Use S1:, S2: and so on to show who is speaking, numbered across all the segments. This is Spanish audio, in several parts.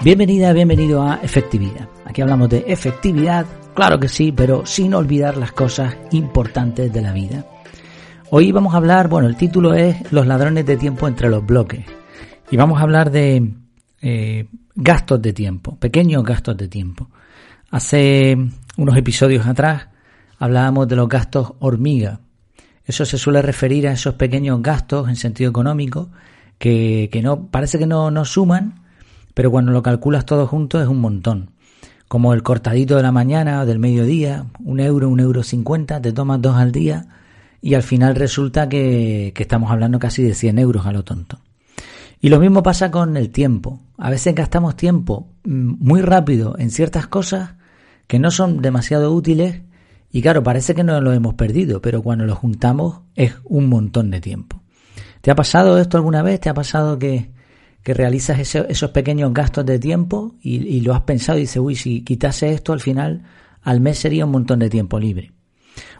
S1: Bienvenida, bienvenido a Efectividad. Aquí hablamos de efectividad, claro que sí, pero sin olvidar las cosas importantes de la vida. Hoy vamos a hablar, bueno, el título es Los ladrones de tiempo entre los bloques. Y vamos a hablar de eh, gastos de tiempo, pequeños gastos de tiempo. Hace unos episodios atrás hablábamos de los gastos hormiga. Eso se suele referir a esos pequeños gastos en sentido económico que, que no parece que no, no suman, pero cuando lo calculas todo junto es un montón. Como el cortadito de la mañana o del mediodía, un euro, un euro cincuenta, te tomas dos al día y al final resulta que, estamos hablando casi de 100 euros a lo tonto. Y lo mismo pasa con el tiempo. A veces gastamos tiempo mm, muy rápido en ciertas cosas que no son demasiado útiles y claro, parece que no lo hemos perdido, pero cuando lo juntamos es un montón de tiempo. ¿Te ha pasado esto alguna vez? ¿Te ha pasado que, que realizas esos pequeños gastos de tiempo y, lo has pensado y dices, uy, si quitase esto al final, al mes sería un montón de tiempo libre.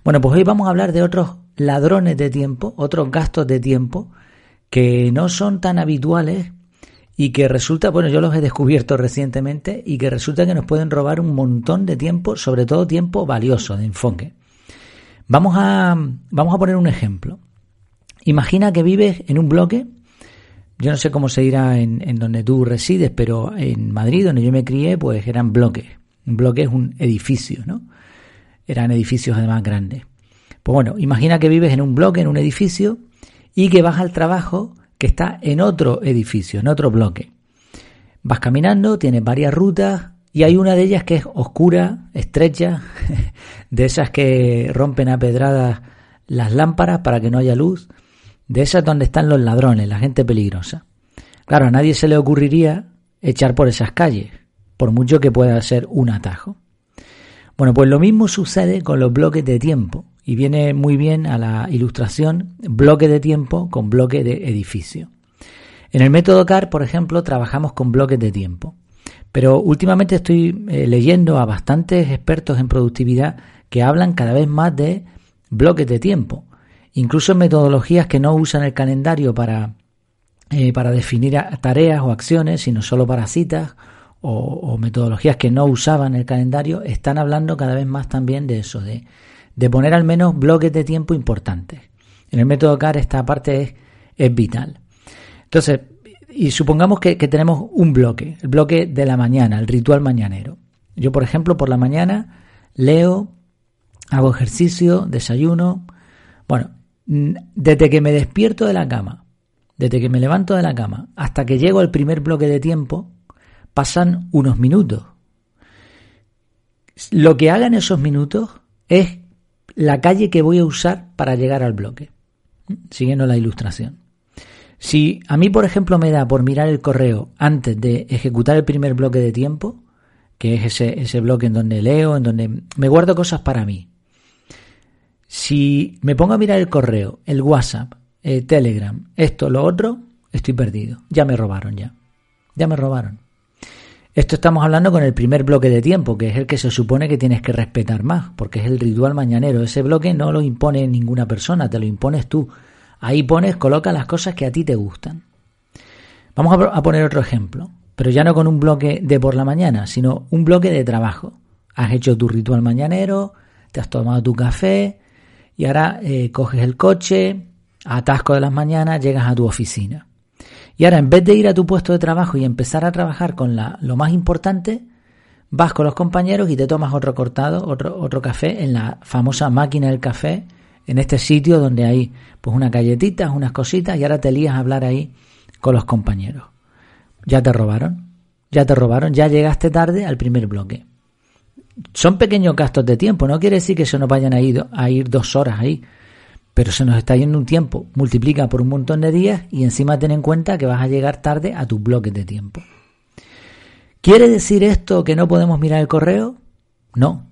S1: Bueno, pues hoy vamos a hablar de otros ladrones de tiempo, otros gastos de tiempo que no son tan habituales y que resulta, bueno, yo los he descubierto recientemente y que resulta que nos pueden robar un montón de tiempo, sobre todo tiempo valioso de enfoque. Vamos a, vamos a poner un ejemplo. Imagina que vives en un bloque yo no sé cómo se dirá en, en, donde tú resides, pero en Madrid, donde yo me crié, pues eran bloques. Un bloque es un edificio, ¿no? Eran edificios además grandes. Pues bueno, imagina que vives en un bloque, en un edificio, y que vas al trabajo que está en otro edificio, en otro bloque. Vas caminando, tienes varias rutas, y hay una de ellas que es oscura, estrecha, de esas que rompen a pedradas las lámparas para que no haya luz de esas donde están los ladrones, la gente peligrosa. Claro, a nadie se le ocurriría echar por esas calles, por mucho que pueda ser un atajo. Bueno, pues lo mismo sucede con los bloques de tiempo, y viene muy bien a la ilustración bloque de tiempo con bloque de edificio. En el método CAR, por ejemplo, trabajamos con bloques de tiempo, pero últimamente estoy eh, leyendo a bastantes expertos en productividad que hablan cada vez más de bloques de tiempo, incluso metodologías que no usan el calendario para, eh, para definir tareas o acciones, sino solo para citas, o, metodologías que no usaban el calendario, están hablando cada vez más también de eso, de, de poner al menos bloques de tiempo importantes. En el método CAR esta parte es, es vital. Entonces, y supongamos que, que, tenemos un bloque, el bloque de la mañana, el ritual mañanero. Yo, por ejemplo, por la mañana leo, hago ejercicio, desayuno. Bueno, desde que me despierto de la cama, desde que me levanto de la cama hasta que llego al primer bloque de tiempo, pasan unos minutos. Lo que haga en esos minutos es la calle que voy a usar para llegar al bloque, siguiendo la ilustración. Si a mí, por ejemplo, me da por mirar el correo antes de ejecutar el primer bloque de tiempo, que es ese, ese bloque en donde leo, en donde me guardo cosas para mí, si me pongo a mirar el correo, el WhatsApp, el Telegram, esto, lo otro, estoy perdido. Ya me robaron, ya. Ya me robaron. Esto estamos hablando con el primer bloque de tiempo, que es el que se supone que tienes que respetar más, porque es el ritual mañanero. Ese bloque no lo impone ninguna persona, te lo impones tú. Ahí pones, coloca las cosas que a ti te gustan. Vamos a poner otro ejemplo, pero ya no con un bloque de por la mañana, sino un bloque de trabajo. Has hecho tu ritual mañanero, te has tomado tu café, y ahora eh, coges el coche, atasco de las mañanas, llegas a tu oficina. Y ahora en vez de ir a tu puesto de trabajo y empezar a trabajar con la, lo más importante, vas con los compañeros y te tomas otro cortado, otro, otro café en la famosa máquina del café, en este sitio donde hay pues unas galletitas, unas cositas y ahora te lías a hablar ahí con los compañeros. Ya te robaron, ya te robaron, ya llegaste tarde al primer bloque son pequeños gastos de tiempo, no quiere decir que se nos vayan a ir, a ir dos horas ahí, pero se nos está yendo un tiempo, multiplica por un montón de días y encima ten en cuenta que vas a llegar tarde a tus bloques de tiempo. ¿Quiere decir esto que no podemos mirar el correo? No.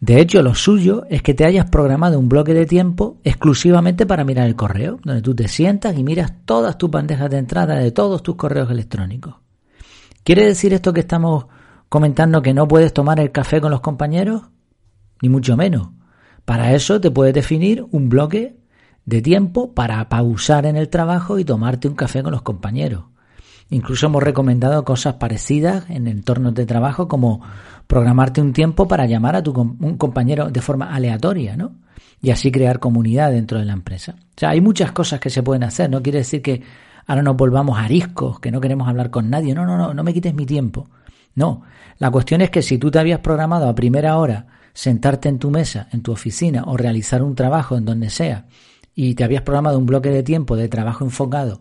S1: De hecho, lo suyo es que te hayas programado un bloque de tiempo exclusivamente para mirar el correo, donde tú te sientas y miras todas tus bandejas de entrada de todos tus correos electrónicos. ¿Quiere decir esto que estamos comentando que no puedes tomar el café con los compañeros? Ni mucho menos. Para eso te puedes definir un bloque de tiempo para pausar en el trabajo y tomarte un café con los compañeros. Incluso hemos recomendado cosas parecidas en entornos de trabajo como programarte un tiempo para llamar a tu un compañero de forma aleatoria, ¿no? Y así crear comunidad dentro de la empresa. O sea, hay muchas cosas que se pueden hacer. No quiere decir que ahora nos volvamos ariscos, que no queremos hablar con nadie. No, no, no, no me quites mi tiempo. No. La cuestión es que si tú te habías programado a primera hora sentarte en tu mesa, en tu oficina o realizar un trabajo en donde sea, y te habías programado un bloque de tiempo de trabajo enfocado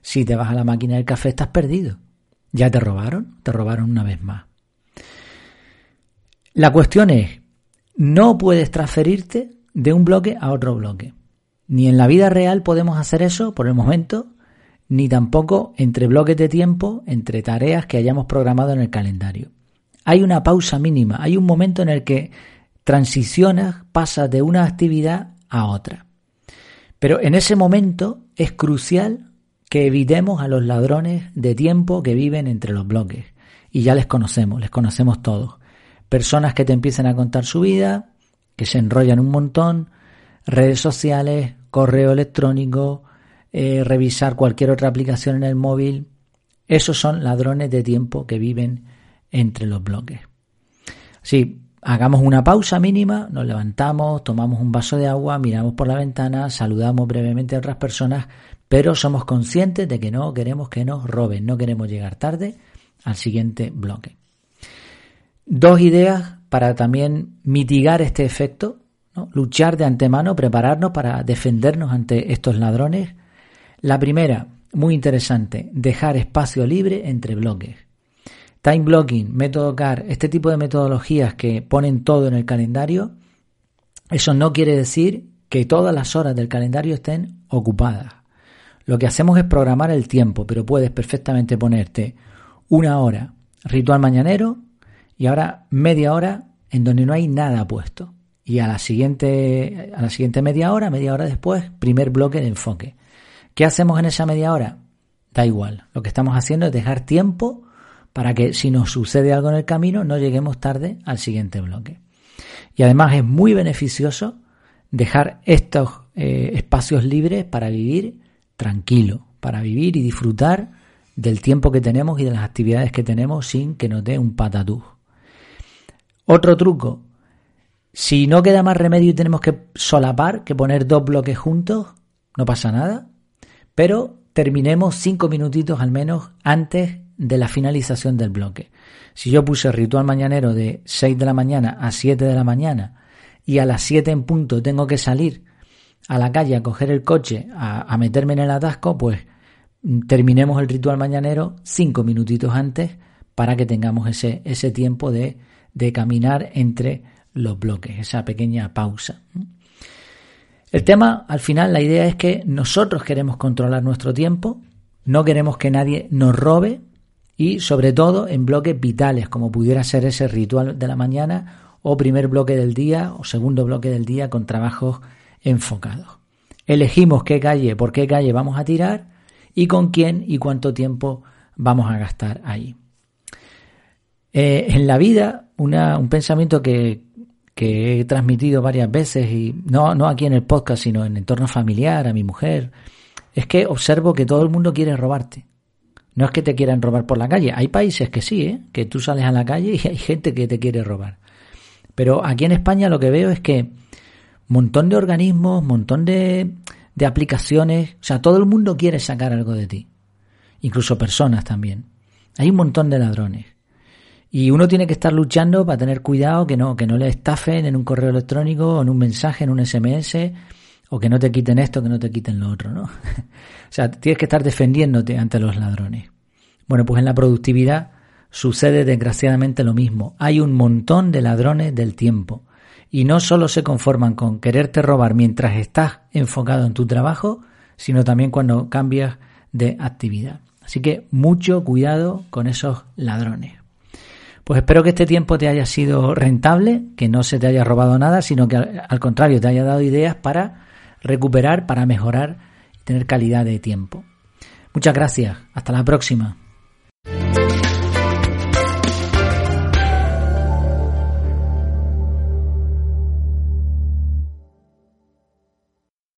S1: si te vas a la máquina del café estás perdido. ¿Ya te robaron? Te robaron una vez más. La cuestión es, no puedes transferirte de un bloque a otro bloque. Ni en la vida real podemos hacer eso por el momento, ni tampoco entre bloques de tiempo, entre tareas que hayamos programado en el calendario. Hay una pausa mínima, hay un momento en el que transicionas, pasas de una actividad a otra. Pero en ese momento es crucial que evitemos a los ladrones de tiempo que viven entre los bloques. Y ya les conocemos, les conocemos todos. Personas que te empiezan a contar su vida, que se enrollan un montón, redes sociales, correo electrónico, eh, revisar cualquier otra aplicación en el móvil. Esos son ladrones de tiempo que viven entre los bloques. Sí, hagamos una pausa mínima, nos levantamos, tomamos un vaso de agua, miramos por la ventana, saludamos brevemente a otras personas, pero somos conscientes de que no queremos que nos roben, no queremos llegar tarde al siguiente bloque. Dos ideas para también mitigar este efecto, luchar de antemano, prepararnos para defendernos ante estos ladrones. La primera, muy interesante, dejar espacio libre entre bloques. Time blocking, método CAR, este tipo de metodologías que ponen todo en el calendario, eso no quiere decir que todas las horas del calendario estén ocupadas. Lo que hacemos es programar el tiempo, pero puedes perfectamente ponerte una hora ritual mañanero y ahora media hora en donde no hay nada puesto. Y a la siguiente, a la siguiente media hora, media hora después, primer bloque de enfoque. ¿Qué hacemos en esa media hora? Da igual. Lo que estamos haciendo es dejar tiempo para que si nos sucede algo en el camino no lleguemos tarde al siguiente bloque. Y además es muy beneficioso dejar estos eh, espacios libres para vivir tranquilo, para vivir y disfrutar del tiempo que tenemos y de las actividades que tenemos sin que nos dé un patatú. Otro truco, si no queda más remedio y tenemos que solapar, que poner dos bloques juntos, no pasa nada, pero terminemos cinco minutitos al menos antes de la finalización del bloque. Si yo puse ritual mañanero de 6 de la mañana a 7 de la mañana y a las 7 en punto tengo que salir a la calle a coger el coche, a, meterme en el atasco, pues mm, terminemos el ritual mañanero cinco minutitos antes para que tengamos ese, ese tiempo de, de caminar entre los bloques, esa pequeña pausa. El tema, al final, la idea es que nosotros queremos controlar nuestro tiempo, no queremos que nadie nos robe y sobre todo en bloques vitales, como pudiera ser ese ritual de la mañana o primer bloque del día o segundo bloque del día con trabajos enfocados. Elegimos qué calle, por qué calle vamos a tirar y con quién y cuánto tiempo vamos a gastar ahí. Eh, en la vida, un pensamiento que, que, he transmitido varias veces, y no, no aquí en el podcast, sino en entorno familiar, a mi mujer, es que observo que todo el mundo quiere robarte. No es que te quieran robar por la calle. Hay países que sí, ¿eh? que tú sales a la calle y hay gente que te quiere robar. Pero aquí en España lo que veo es que montón de organismos, montón de, de aplicaciones, o sea, todo el mundo quiere sacar algo de ti, incluso personas también. Hay un montón de ladrones. Y uno tiene que estar luchando para tener cuidado que no, que no le estafen en un correo electrónico en un mensaje, en un SMS, o que no te quiten esto, que no te quiten lo otro, ¿no? o sea, tienes que estar defendiéndote ante los ladrones. Bueno, pues en la productividad sucede desgraciadamente lo mismo. Hay un montón de ladrones del tiempo y no solo se conforman con quererte robar mientras estás enfocado en tu trabajo, sino también cuando cambias de actividad. Así que mucho cuidado con esos ladrones. Pues espero que este tiempo te haya sido rentable, que no se te haya robado nada, sino que al contrario te haya dado ideas para recuperar, para mejorar y tener calidad de tiempo. Muchas gracias. Hasta la próxima.